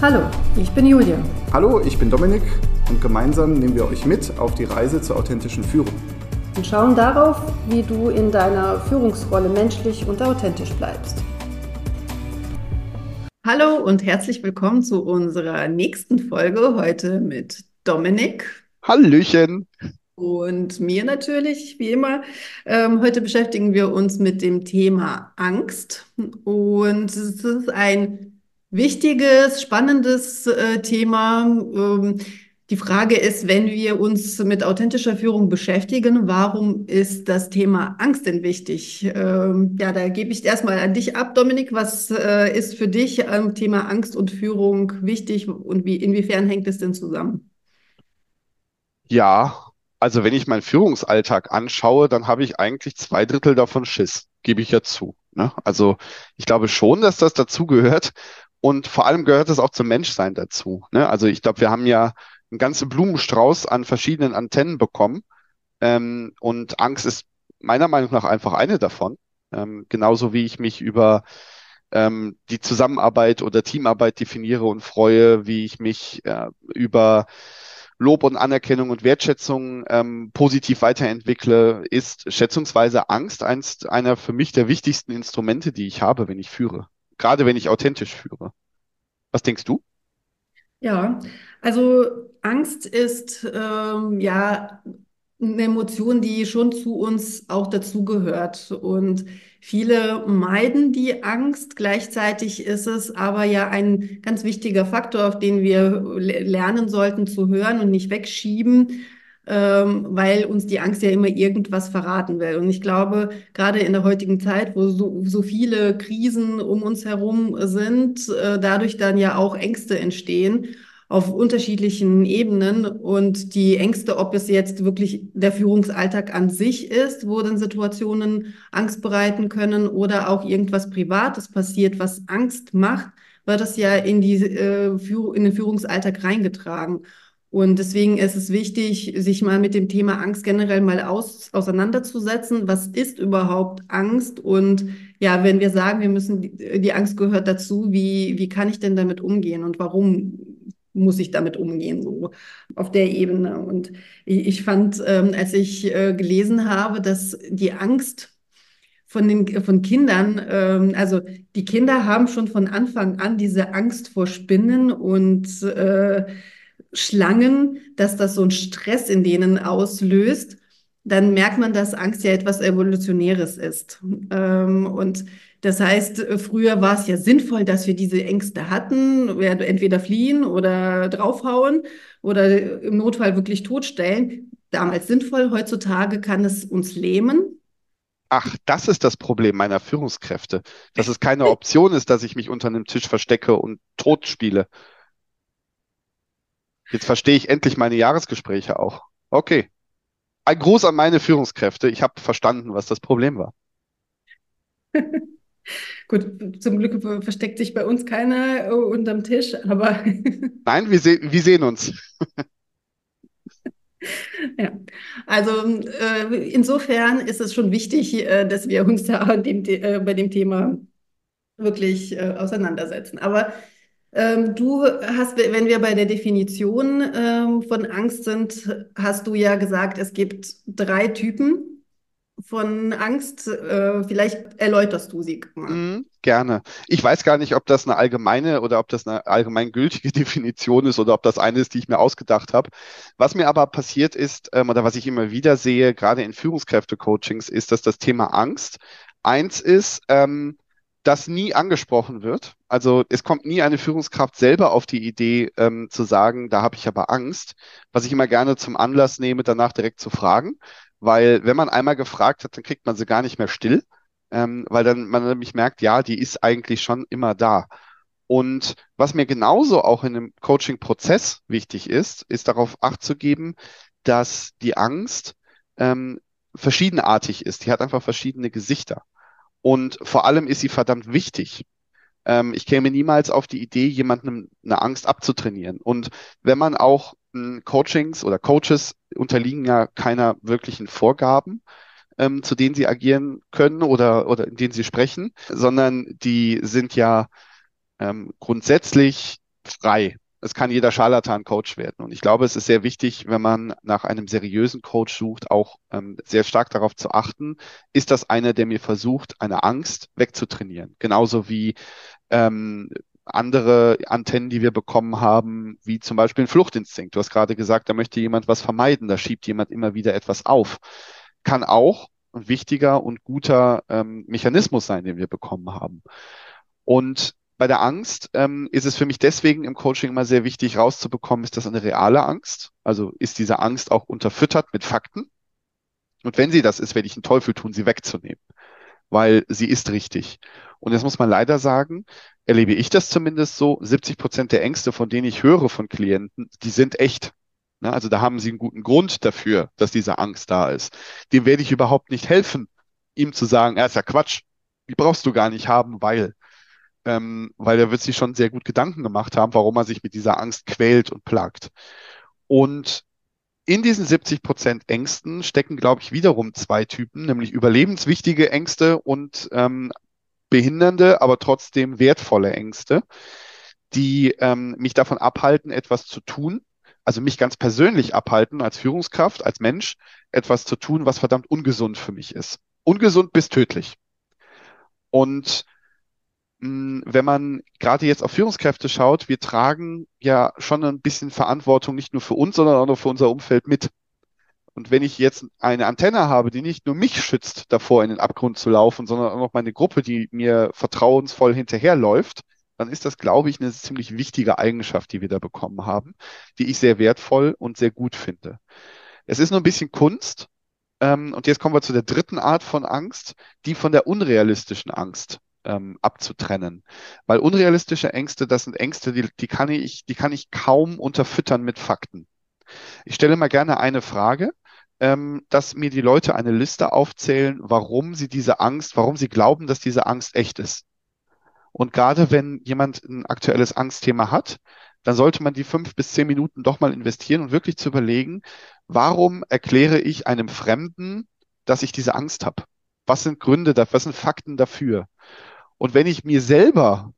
Hallo, ich bin Julia. Hallo, ich bin Dominik und gemeinsam nehmen wir euch mit auf die Reise zur authentischen Führung. Und schauen darauf, wie du in deiner Führungsrolle menschlich und authentisch bleibst. Hallo und herzlich willkommen zu unserer nächsten Folge heute mit Dominik. Hallöchen. Und mir natürlich, wie immer. Ähm, heute beschäftigen wir uns mit dem Thema Angst. Und es ist ein wichtiges, spannendes äh, Thema. Ähm, die Frage ist, wenn wir uns mit authentischer Führung beschäftigen, warum ist das Thema Angst denn wichtig? Ähm, ja, da gebe ich erstmal an dich ab, Dominik. Was äh, ist für dich am Thema Angst und Führung wichtig und wie, inwiefern hängt es denn zusammen? Ja, also wenn ich meinen Führungsalltag anschaue, dann habe ich eigentlich zwei Drittel davon Schiss, gebe ich ja zu. Ne? Also ich glaube schon, dass das dazugehört und vor allem gehört es auch zum Menschsein dazu. Ne? Also ich glaube, wir haben ja einen ganzen Blumenstrauß an verschiedenen Antennen bekommen. Ähm, und Angst ist meiner Meinung nach einfach eine davon. Ähm, genauso wie ich mich über ähm, die Zusammenarbeit oder Teamarbeit definiere und freue, wie ich mich äh, über Lob und Anerkennung und Wertschätzung ähm, positiv weiterentwickle, ist schätzungsweise Angst eins einer für mich der wichtigsten Instrumente, die ich habe, wenn ich führe. Gerade wenn ich authentisch führe. Was denkst du? Ja, also Angst ist ähm, ja eine Emotion, die schon zu uns auch dazugehört. Und viele meiden die Angst. Gleichzeitig ist es aber ja ein ganz wichtiger Faktor, auf den wir lernen sollten zu hören und nicht wegschieben, ähm, weil uns die Angst ja immer irgendwas verraten will. Und ich glaube, gerade in der heutigen Zeit, wo so, so viele Krisen um uns herum sind, äh, dadurch dann ja auch Ängste entstehen auf unterschiedlichen Ebenen und die Ängste, ob es jetzt wirklich der Führungsalltag an sich ist, wo dann Situationen Angst bereiten können oder auch irgendwas Privates passiert, was Angst macht, wird das ja in, die, äh, in den Führungsalltag reingetragen. Und deswegen ist es wichtig, sich mal mit dem Thema Angst generell mal aus, auseinanderzusetzen. Was ist überhaupt Angst? Und ja, wenn wir sagen, wir müssen, die, Angst gehört dazu, wie, wie kann ich denn damit umgehen und warum muss ich damit umgehen, so auf der Ebene. Und ich, ich fand, ähm, als ich äh, gelesen habe, dass die Angst von den von Kindern, ähm, also die Kinder haben schon von Anfang an diese Angst vor Spinnen und äh, Schlangen, dass das so einen Stress in denen auslöst, dann merkt man, dass Angst ja etwas Evolutionäres ist. Ähm, und das heißt, früher war es ja sinnvoll, dass wir diese Ängste hatten, entweder fliehen oder draufhauen oder im Notfall wirklich totstellen. Damals sinnvoll, heutzutage kann es uns lähmen. Ach, das ist das Problem meiner Führungskräfte, dass es keine Option ist, dass ich mich unter einem Tisch verstecke und tot spiele. Jetzt verstehe ich endlich meine Jahresgespräche auch. Okay. Ein Gruß an meine Führungskräfte. Ich habe verstanden, was das Problem war. Gut, zum Glück versteckt sich bei uns keiner äh, unterm Tisch, aber. Nein, wir, se wir sehen uns. Ja, also äh, insofern ist es schon wichtig, äh, dass wir uns da dem, äh, bei dem Thema wirklich äh, auseinandersetzen. Aber du hast, wenn wir bei der Definition ähm, von Angst sind, hast du ja gesagt, es gibt drei Typen von Angst. Äh, vielleicht erläuterst du sie mal. Mm, gerne. Ich weiß gar nicht, ob das eine allgemeine oder ob das eine allgemeingültige Definition ist oder ob das eine ist, die ich mir ausgedacht habe. Was mir aber passiert ist, ähm, oder was ich immer wieder sehe, gerade in Führungskräfte-Coachings, ist, dass das Thema Angst eins ist, ähm, das nie angesprochen wird. Also es kommt nie eine Führungskraft selber auf die Idee ähm, zu sagen, da habe ich aber Angst, was ich immer gerne zum Anlass nehme, danach direkt zu fragen weil wenn man einmal gefragt hat, dann kriegt man sie gar nicht mehr still, ähm, weil dann man nämlich merkt, ja, die ist eigentlich schon immer da. Und was mir genauso auch in einem Coaching-Prozess wichtig ist, ist darauf acht zu geben, dass die Angst ähm, verschiedenartig ist. Die hat einfach verschiedene Gesichter. Und vor allem ist sie verdammt wichtig. Ähm, ich käme niemals auf die Idee, jemandem eine Angst abzutrainieren. Und wenn man auch Coachings oder Coaches unterliegen ja keiner wirklichen Vorgaben, ähm, zu denen sie agieren können oder, oder in denen sie sprechen, sondern die sind ja ähm, grundsätzlich frei. Es kann jeder Scharlatan Coach werden. Und ich glaube, es ist sehr wichtig, wenn man nach einem seriösen Coach sucht, auch ähm, sehr stark darauf zu achten, ist das einer, der mir versucht, eine Angst wegzutrainieren. Genauso wie ähm, andere Antennen, die wir bekommen haben, wie zum Beispiel ein Fluchtinstinkt. Du hast gerade gesagt, da möchte jemand was vermeiden, da schiebt jemand immer wieder etwas auf. Kann auch ein wichtiger und guter ähm, Mechanismus sein, den wir bekommen haben. Und bei der Angst ähm, ist es für mich deswegen im Coaching immer sehr wichtig, rauszubekommen, ist das eine reale Angst? Also ist diese Angst auch unterfüttert mit Fakten? Und wenn sie das ist, werde ich einen Teufel tun, sie wegzunehmen, weil sie ist richtig. Und jetzt muss man leider sagen, erlebe ich das zumindest so, 70 Prozent der Ängste, von denen ich höre von Klienten, die sind echt. Na, also da haben sie einen guten Grund dafür, dass diese Angst da ist. Dem werde ich überhaupt nicht helfen, ihm zu sagen, er ist ja Quatsch, die brauchst du gar nicht haben, weil, ähm, weil er wird sich schon sehr gut Gedanken gemacht haben, warum er sich mit dieser Angst quält und plagt. Und in diesen 70 Prozent Ängsten stecken, glaube ich, wiederum zwei Typen, nämlich überlebenswichtige Ängste und ähm, behindernde, aber trotzdem wertvolle Ängste, die ähm, mich davon abhalten, etwas zu tun, also mich ganz persönlich abhalten, als Führungskraft, als Mensch, etwas zu tun, was verdammt ungesund für mich ist. Ungesund bis tödlich. Und wenn man gerade jetzt auf Führungskräfte schaut, wir tragen ja schon ein bisschen Verantwortung nicht nur für uns, sondern auch noch für unser Umfeld mit. Und wenn ich jetzt eine Antenne habe, die nicht nur mich schützt, davor in den Abgrund zu laufen, sondern auch noch meine Gruppe, die mir vertrauensvoll hinterherläuft, dann ist das, glaube ich, eine ziemlich wichtige Eigenschaft, die wir da bekommen haben, die ich sehr wertvoll und sehr gut finde. Es ist nur ein bisschen Kunst. Ähm, und jetzt kommen wir zu der dritten Art von Angst, die von der unrealistischen Angst ähm, abzutrennen. Weil unrealistische Ängste, das sind Ängste, die, die, kann ich, die kann ich kaum unterfüttern mit Fakten. Ich stelle mal gerne eine Frage ähm, dass mir die Leute eine Liste aufzählen, warum sie diese Angst, warum sie glauben, dass diese Angst echt ist. Und gerade wenn jemand ein aktuelles Angstthema hat, dann sollte man die fünf bis zehn Minuten doch mal investieren und wirklich zu überlegen, warum erkläre ich einem Fremden, dass ich diese Angst habe? Was sind Gründe dafür? Was sind Fakten dafür? Und wenn ich mir selber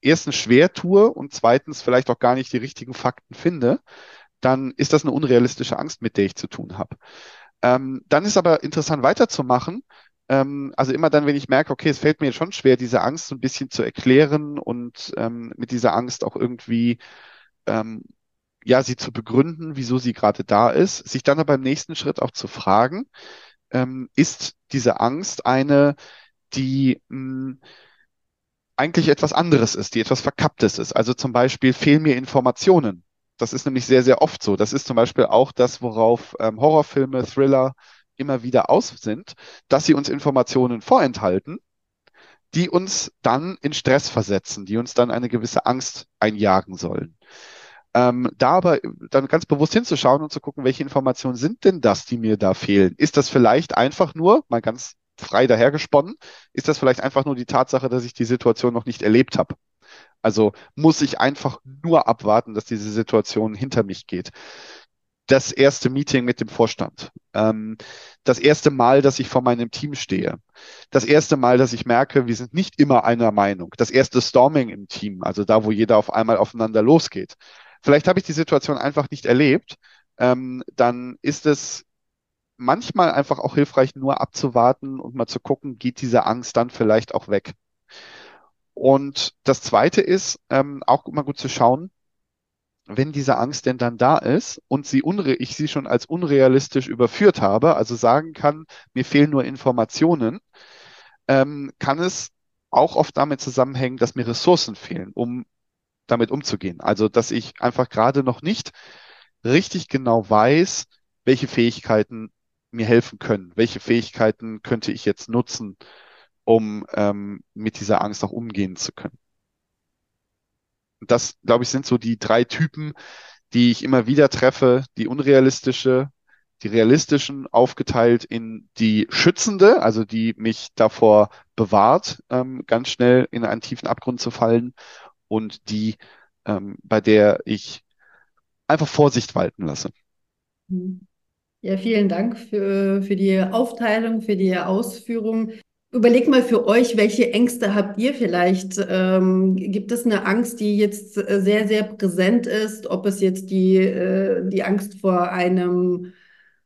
erstens schwer tue und zweitens vielleicht auch gar nicht die richtigen Fakten finde, dann ist das eine unrealistische Angst, mit der ich zu tun habe. Ähm, dann ist aber interessant weiterzumachen. Ähm, also immer dann, wenn ich merke, okay, es fällt mir jetzt schon schwer, diese Angst so ein bisschen zu erklären und ähm, mit dieser Angst auch irgendwie ähm, ja, sie zu begründen, wieso sie gerade da ist, sich dann aber im nächsten Schritt auch zu fragen, ähm, ist diese Angst eine, die mh, hm, eigentlich etwas anderes ist, die etwas Verkapptes ist. Also zum Beispiel fehlen mir Informationen. Das ist nämlich sehr, sehr oft so. Das ist zum Beispiel auch das, worauf ähm, Horrorfilme, Thriller immer wieder aus sind, dass sie uns Informationen vorenthalten, die uns dann in Stress versetzen, die uns dann eine gewisse Angst einjagen sollen. Ähm, da aber dann ganz bewusst hinzuschauen und zu gucken, welche Informationen sind denn das, die mir da fehlen? Ist das vielleicht einfach nur, mal ganz frei dahergesponnen, ist das vielleicht einfach nur die Tatsache, dass ich die Situation noch nicht erlebt habe? Also muss ich einfach nur abwarten, dass diese Situation hinter mich geht. Das erste Meeting mit dem Vorstand. Ähm, das erste Mal, dass ich vor meinem Team stehe. Das erste Mal, dass ich merke, wir sind nicht immer einer Meinung. Das erste Storming im Team, also da, wo jeder auf einmal aufeinander losgeht. Vielleicht habe ich die Situation einfach nicht erlebt. Ähm, dann ist es manchmal einfach auch hilfreich, nur abzuwarten und mal zu gucken, geht diese Angst dann vielleicht auch weg. Und das Zweite ist, ähm, auch immer gut zu schauen, wenn diese Angst denn dann da ist und sie unre ich sie schon als unrealistisch überführt habe, also sagen kann, mir fehlen nur Informationen, ähm, kann es auch oft damit zusammenhängen, dass mir Ressourcen fehlen, um damit umzugehen. Also, dass ich einfach gerade noch nicht richtig genau weiß, welche Fähigkeiten mir helfen können, welche Fähigkeiten könnte ich jetzt nutzen, um ähm, mit dieser Angst auch umgehen zu können. Das, glaube ich, sind so die drei Typen, die ich immer wieder treffe. Die unrealistische, die realistischen aufgeteilt in die schützende, also die mich davor bewahrt, ähm, ganz schnell in einen tiefen Abgrund zu fallen und die, ähm, bei der ich einfach Vorsicht walten lasse. Ja, vielen Dank für, für die Aufteilung, für die Ausführung. Überlegt mal für euch, welche Ängste habt ihr vielleicht? Ähm, gibt es eine Angst, die jetzt äh, sehr, sehr präsent ist? Ob es jetzt die, äh, die Angst vor einem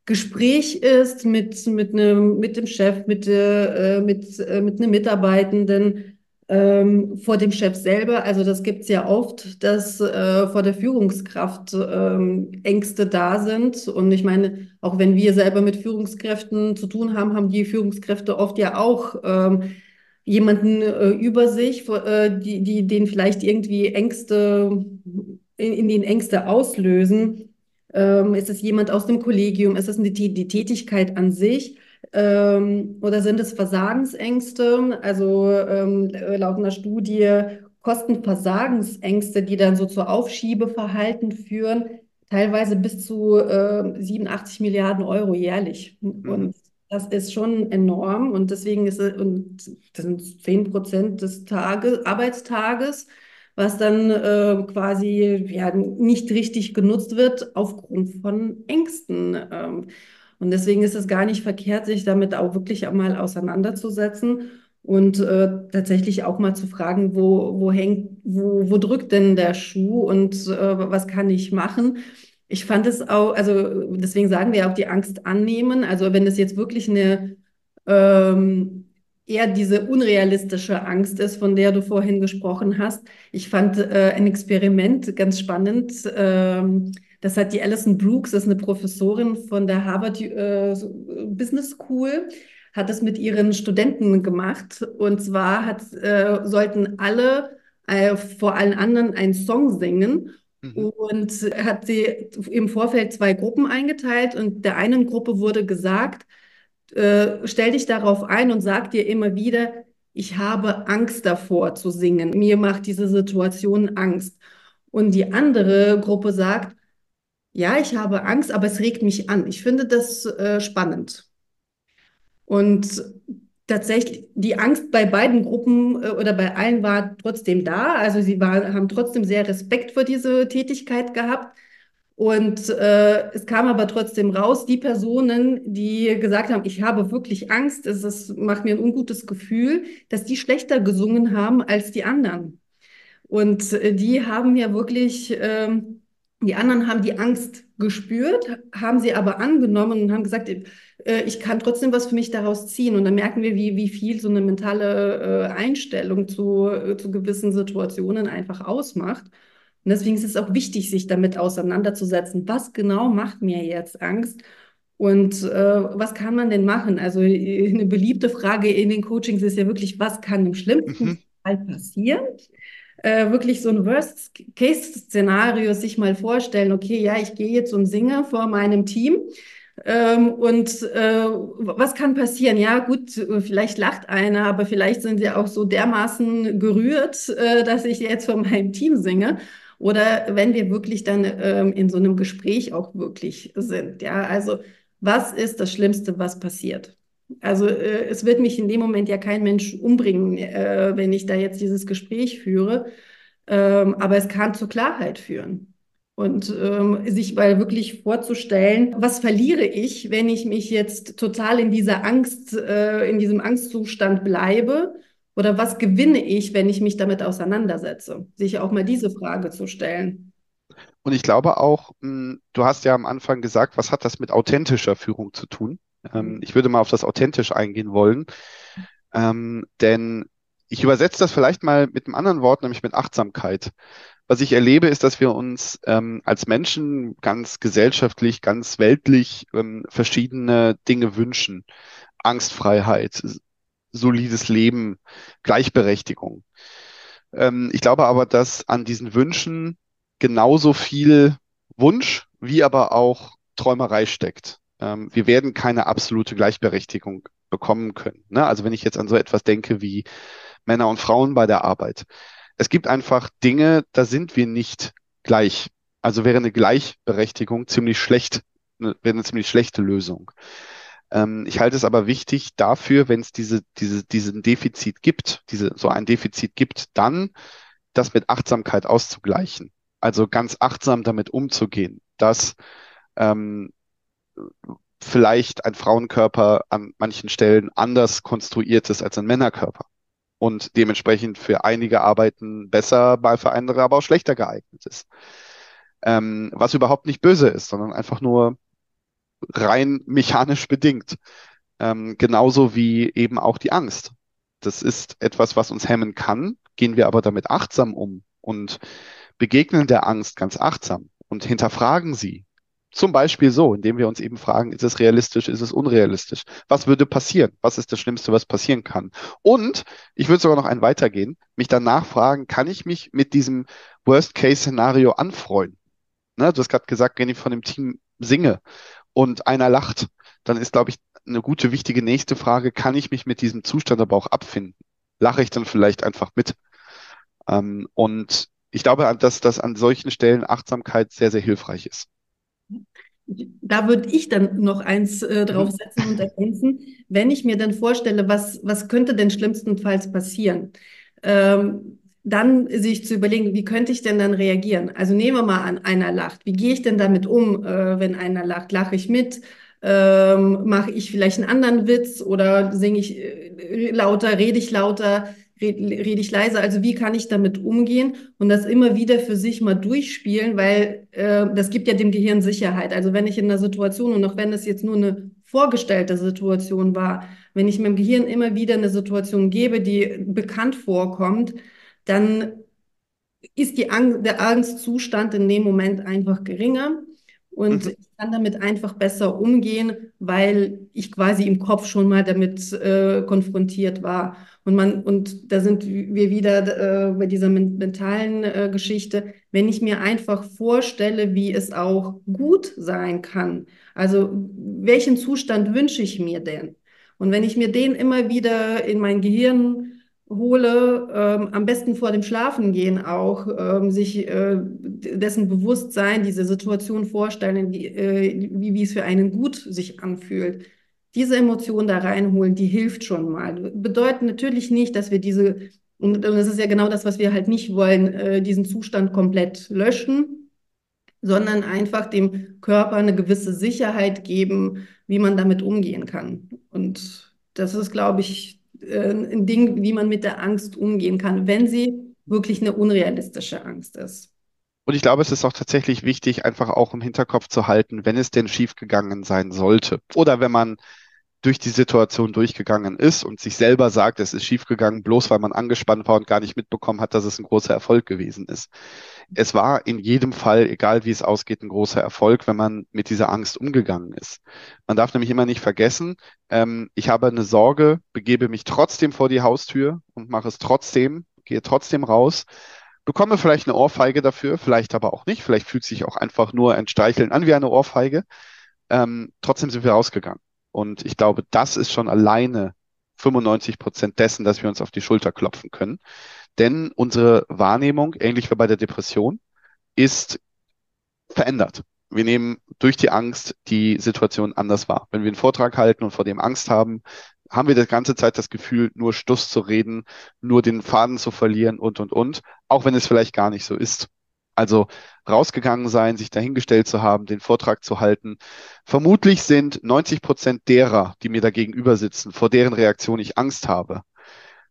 Gespräch ist mit, mit, einem, mit dem Chef, mit, äh, mit, äh, mit einem Mitarbeitenden, ähm, vor dem Chef selber. Also das gibt es ja oft, dass äh, vor der Führungskraft ähm, Ängste da sind. Und ich meine, auch wenn wir selber mit Führungskräften zu tun haben, haben die Führungskräfte oft ja auch ähm, jemanden äh, über sich, äh, die, die den vielleicht irgendwie Ängste, in, in den Ängste auslösen. Ähm, ist es jemand aus dem Kollegium? Ist es eine, die Tätigkeit an sich? Ähm, oder sind es Versagensängste? Also ähm, laut einer Studie Kostenversagensängste, die dann so zu Aufschiebeverhalten führen, teilweise bis zu äh, 87 Milliarden Euro jährlich. Mhm. Und das ist schon enorm und deswegen ist es, und das sind 10 Prozent des Tage, Arbeitstages, was dann äh, quasi ja, nicht richtig genutzt wird aufgrund von Ängsten. Ähm, und deswegen ist es gar nicht verkehrt, sich damit auch wirklich einmal auseinanderzusetzen und äh, tatsächlich auch mal zu fragen, wo, wo hängt, wo, wo drückt denn der Schuh und äh, was kann ich machen? Ich fand es auch, also deswegen sagen wir auch die Angst annehmen. Also wenn es jetzt wirklich eine ähm, eher diese unrealistische Angst ist, von der du vorhin gesprochen hast. Ich fand äh, ein Experiment ganz spannend. Ähm, das hat die Alison Brooks, das ist eine Professorin von der Harvard äh, Business School, hat das mit ihren Studenten gemacht. Und zwar hat, äh, sollten alle äh, vor allen anderen einen Song singen. Mhm. Und hat sie im Vorfeld zwei Gruppen eingeteilt und der einen Gruppe wurde gesagt, äh, stell dich darauf ein und sag dir immer wieder, ich habe Angst davor zu singen. Mir macht diese Situation Angst. Und die andere Gruppe sagt, ja, ich habe Angst, aber es regt mich an. Ich finde das äh, spannend. Und tatsächlich, die Angst bei beiden Gruppen äh, oder bei allen war trotzdem da. Also sie war, haben trotzdem sehr Respekt vor diese Tätigkeit gehabt. Und äh, es kam aber trotzdem raus, die Personen, die gesagt haben, ich habe wirklich Angst, es ist, macht mir ein ungutes Gefühl, dass die schlechter gesungen haben als die anderen. Und äh, die haben ja wirklich, ähm, die anderen haben die Angst gespürt, haben sie aber angenommen und haben gesagt, äh, ich kann trotzdem was für mich daraus ziehen. Und dann merken wir, wie, wie viel so eine mentale äh, Einstellung zu, äh, zu gewissen Situationen einfach ausmacht. Und deswegen ist es auch wichtig, sich damit auseinanderzusetzen. Was genau macht mir jetzt Angst? Und äh, was kann man denn machen? Also eine beliebte Frage in den Coachings ist ja wirklich, was kann im schlimmsten mhm. Fall passieren? Äh, wirklich so ein Worst-Case-Szenario sich mal vorstellen, okay, ja, ich gehe jetzt und singe vor meinem Team. Ähm, und äh, was kann passieren? Ja, gut, vielleicht lacht einer, aber vielleicht sind sie auch so dermaßen gerührt, äh, dass ich jetzt vor meinem Team singe. Oder wenn wir wirklich dann ähm, in so einem Gespräch auch wirklich sind. Ja, also was ist das Schlimmste, was passiert? Also äh, es wird mich in dem Moment ja kein Mensch umbringen, äh, wenn ich da jetzt dieses Gespräch führe. Ähm, aber es kann zur Klarheit führen. Und ähm, sich mal wirklich vorzustellen, was verliere ich, wenn ich mich jetzt total in dieser Angst, äh, in diesem Angstzustand bleibe? Oder was gewinne ich, wenn ich mich damit auseinandersetze? Sich auch mal diese Frage zu stellen. Und ich glaube auch, mh, hm, du hast ja am Anfang gesagt, was hat das mit authentischer Führung zu tun? Ähm, ich würde mal auf das authentisch eingehen wollen, ähm, denn ich übersetze das vielleicht mal mit einem anderen Wort, nämlich mit Achtsamkeit. Was ich erlebe, ist, dass wir uns ähm, als Menschen ganz gesellschaftlich, ganz weltlich ähm, verschiedene Dinge wünschen. Angstfreiheit, solides Leben, Gleichberechtigung. Ähm, ich glaube aber, dass an diesen Wünschen genauso viel Wunsch wie aber auch Träumerei steckt ähm, wir werden keine absolute Gleichberechtigung bekommen können. Ne? Also wenn ich jetzt an so etwas denke wie Männer und Frauen bei der Arbeit. Es gibt einfach Dinge, da sind wir nicht gleich. Also wäre eine Gleichberechtigung ziemlich schlecht, ne, wäre eine ziemlich schlechte Lösung. Ähm, ich halte es aber wichtig dafür, wenn es diese, diese, diesen Defizit gibt, diese, so ein Defizit gibt, dann das mit Achtsamkeit auszugleichen. Also ganz achtsam damit umzugehen, dass ähm, vielleicht ein Frauenkörper an manchen Stellen anders konstruiert ist als ein Männerkörper und dementsprechend für einige Arbeiten besser, mal für andere aber auch schlechter geeignet ist. Ähm, was überhaupt nicht böse ist, sondern einfach nur rein mechanisch bedingt. Ähm, genauso wie eben auch die Angst. Das ist etwas, was uns hemmen kann, gehen wir aber damit achtsam um und begegnen der Angst ganz achtsam und hinterfragen sie. Zum Beispiel so, indem wir uns eben fragen, ist es realistisch, ist es unrealistisch? Was würde passieren? Was ist das Schlimmste, was passieren kann? Und ich würde sogar noch einen weitergehen, mich danach fragen, kann ich mich mit diesem Worst-Case-Szenario anfreuen? Ne, du hast gerade gesagt, wenn ich von dem Team singe und einer lacht, dann ist, glaube ich, eine gute, wichtige nächste Frage, kann ich mich mit diesem Zustand aber auch abfinden? Lache ich dann vielleicht einfach mit? Ähm, und ich glaube, dass das an solchen Stellen Achtsamkeit sehr, sehr hilfreich ist. Da würde ich dann noch eins äh, mhm. draufsetzen und ergänzen, wenn ich mir dann vorstelle, was, was könnte denn schlimmstenfalls passieren? Ähm, dann sich zu überlegen, wie könnte ich denn dann reagieren? Also nehmen wir mal an, einer lacht. Wie gehe ich denn damit um, äh, wenn einer lacht? Lache ich mit? Ähm, Mache ich vielleicht einen anderen Witz oder singe ich äh, lauter, rede ich lauter? Rede ich leise? Also wie kann ich damit umgehen und das immer wieder für sich mal durchspielen, weil äh, das gibt ja dem Gehirn Sicherheit. Also wenn ich in einer Situation und auch wenn es jetzt nur eine vorgestellte Situation war, wenn ich meinem Gehirn immer wieder eine Situation gebe, die bekannt vorkommt, dann ist die Angst, der Angstzustand in dem Moment einfach geringer. Und mhm. ich kann damit einfach besser umgehen, weil ich quasi im Kopf schon mal damit äh, konfrontiert war. Und man, und da sind wir wieder äh, bei dieser mentalen äh, Geschichte, wenn ich mir einfach vorstelle, wie es auch gut sein kann. Also welchen Zustand wünsche ich mir denn? Und wenn ich mir den immer wieder in mein Gehirn hole, ähm, am besten vor dem Schlafengehen auch, ähm, sich äh, dessen bewusst sein, diese Situation vorstellen, die, äh, wie, es für einen gut sich anfühlt diese Emotion da reinholen, die hilft schon mal. Bedeutet natürlich nicht, dass wir diese, und das ist ja genau das, was wir halt nicht wollen, äh, diesen Zustand komplett löschen, sondern einfach dem Körper eine gewisse Sicherheit geben, wie man damit umgehen kann. Und das ist, glaube ich, äh, ein Ding, wie man mit der Angst umgehen kann, wenn sie wirklich eine unrealistische Angst ist. Und ich glaube, es ist auch tatsächlich wichtig, einfach auch im Hinterkopf zu halten, wenn es denn schiefgegangen sein sollte. Oder wenn man durch die Situation durchgegangen ist und sich selber sagt, es ist schiefgegangen, bloß weil man angespannt war und gar nicht mitbekommen hat, dass es ein großer Erfolg gewesen ist. Es war in jedem Fall, egal wie es ausgeht, ein großer Erfolg, wenn man mit dieser Angst umgegangen ist. Man darf nämlich immer nicht vergessen, ähm, ich habe eine Sorge, begebe mich trotzdem vor die Haustür und mache es trotzdem, gehe trotzdem raus, bekomme vielleicht eine Ohrfeige dafür, vielleicht aber auch nicht, vielleicht fühlt sich auch einfach nur ein Streicheln an wie eine Ohrfeige. Ähm, trotzdem sind wir rausgegangen. Und ich glaube, das ist schon alleine 95 Prozent dessen, dass wir uns auf die Schulter klopfen können. Denn unsere Wahrnehmung, ähnlich wie bei der Depression, ist verändert. Wir nehmen durch die Angst die Situation anders wahr. Wenn wir einen Vortrag halten und vor dem Angst haben, haben wir die ganze Zeit das Gefühl, nur Stuss zu reden, nur den Faden zu verlieren und, und, und, auch wenn es vielleicht gar nicht so ist. Also rausgegangen sein, sich dahingestellt zu haben, den Vortrag zu halten. Vermutlich sind 90 Prozent derer, die mir da gegenüber sitzen, vor deren Reaktion ich Angst habe,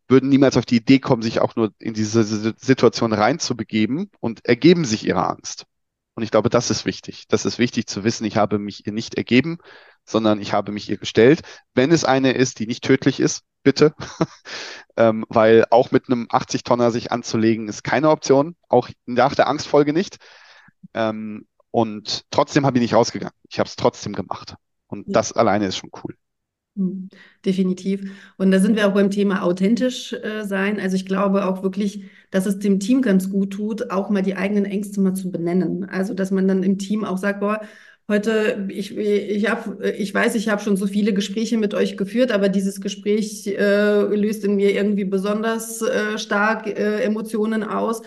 würden niemals auf die Idee kommen, sich auch nur in diese Situation reinzubegeben und ergeben sich ihrer Angst. Und ich glaube, das ist wichtig. Das ist wichtig zu wissen, ich habe mich ihr nicht ergeben, sondern ich habe mich ihr gestellt. Wenn es eine ist, die nicht tödlich ist, bitte. ähm, weil auch mit einem 80-Tonner sich anzulegen, ist keine Option. Auch nach der Angstfolge nicht. Ähm, und trotzdem habe ich nicht rausgegangen. Ich habe es trotzdem gemacht. Und ja. das alleine ist schon cool. Hm, definitiv. Und da sind wir auch beim Thema authentisch äh, sein. Also ich glaube auch wirklich, dass es dem Team ganz gut tut, auch mal die eigenen Ängste mal zu benennen. Also dass man dann im Team auch sagt, boah, heute, ich, ich, hab, ich weiß, ich habe schon so viele Gespräche mit euch geführt, aber dieses Gespräch äh, löst in mir irgendwie besonders äh, stark äh, Emotionen aus.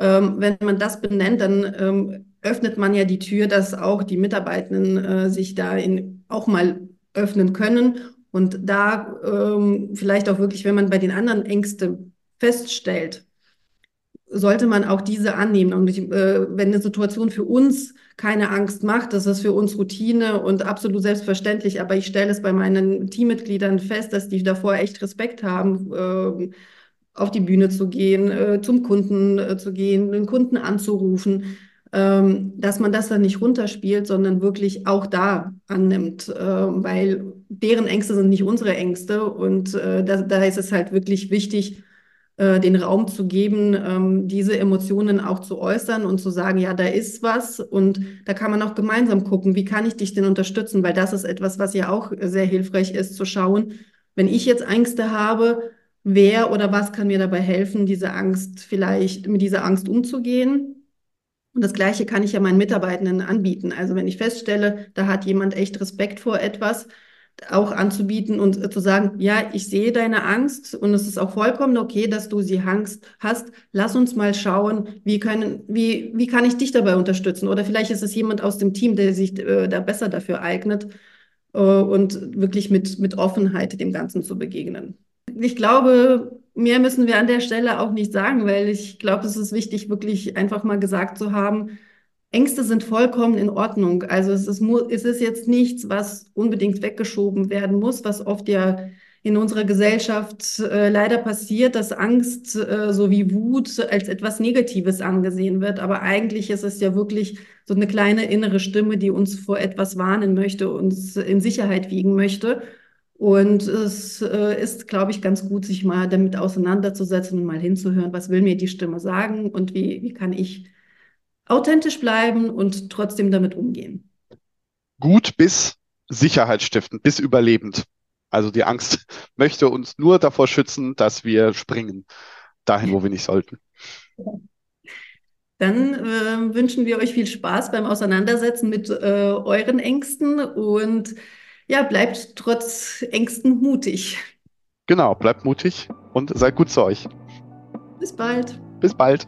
Ähm, wenn man das benennt, dann ähm, öffnet man ja die Tür, dass auch die Mitarbeitenden äh, sich da in, auch mal öffnen können. Und da ähm, vielleicht auch wirklich, wenn man bei den anderen Ängste feststellt, sollte man auch diese annehmen. Und ich, äh, wenn eine Situation für uns keine Angst macht, das ist für uns Routine und absolut selbstverständlich. Aber ich stelle es bei meinen Teammitgliedern fest, dass die davor echt Respekt haben, äh, auf die Bühne zu gehen, äh, zum Kunden äh, zu gehen, den Kunden anzurufen, ähm, dass man das dann nicht runterspielt, sondern wirklich auch da annimmt, äh, weil deren Ängste sind nicht unsere Ängste. Und äh, da, da ist es halt wirklich wichtig, äh, den Raum zu geben, ähm, diese Emotionen auch zu äußern und zu sagen, ja, da ist was und da kann man auch gemeinsam gucken, wie kann ich dich denn unterstützen, weil das ist etwas, was ja auch sehr hilfreich ist, zu schauen, wenn ich jetzt Ängste habe, wer oder was kann mir dabei helfen, diese Angst vielleicht mit dieser Angst umzugehen. Und das Gleiche kann ich ja meinen Mitarbeitenden anbieten. Also wenn ich feststelle, da hat jemand echt Respekt vor etwas, auch anzubieten und äh, zu sagen, ja, ich sehe deine Angst und es ist auch vollkommen okay, dass du sie Angst hast. Lass uns mal schauen, wie können, wie, wie kann ich dich dabei unterstützen? Oder vielleicht ist es jemand aus dem Team, der sich äh, da besser dafür eignet äh, und wirklich mit, mit Offenheit dem Ganzen zu begegnen. Ich glaube, mehr müssen wir an der Stelle auch nicht sagen, weil ich glaube, es ist wichtig, wirklich einfach mal gesagt zu haben, Ängste sind vollkommen in Ordnung. Also es ist, es ist jetzt nichts, was unbedingt weggeschoben werden muss, was oft ja in unserer Gesellschaft äh, leider passiert, dass Angst äh, sowie Wut als etwas Negatives angesehen wird. Aber eigentlich ist es ja wirklich so eine kleine innere Stimme, die uns vor etwas warnen möchte, uns in Sicherheit wiegen möchte. Und es äh, ist, glaube ich, ganz gut, sich mal damit auseinanderzusetzen und mal hinzuhören, was will mir die Stimme sagen und wie, wie kann ich authentisch bleiben und trotzdem damit umgehen. Gut bis sicherheitsstiftend, bis überlebend. Also die Angst möchte uns nur davor schützen, dass wir springen, dahin, wo wir nicht sollten. Dann äh, wünschen wir euch viel Spaß beim Auseinandersetzen mit äh, euren Ängsten und ja, bleibt trotz Ängsten mutig. Genau, bleibt mutig und seid gut zu euch. Bis bald. Bis bald.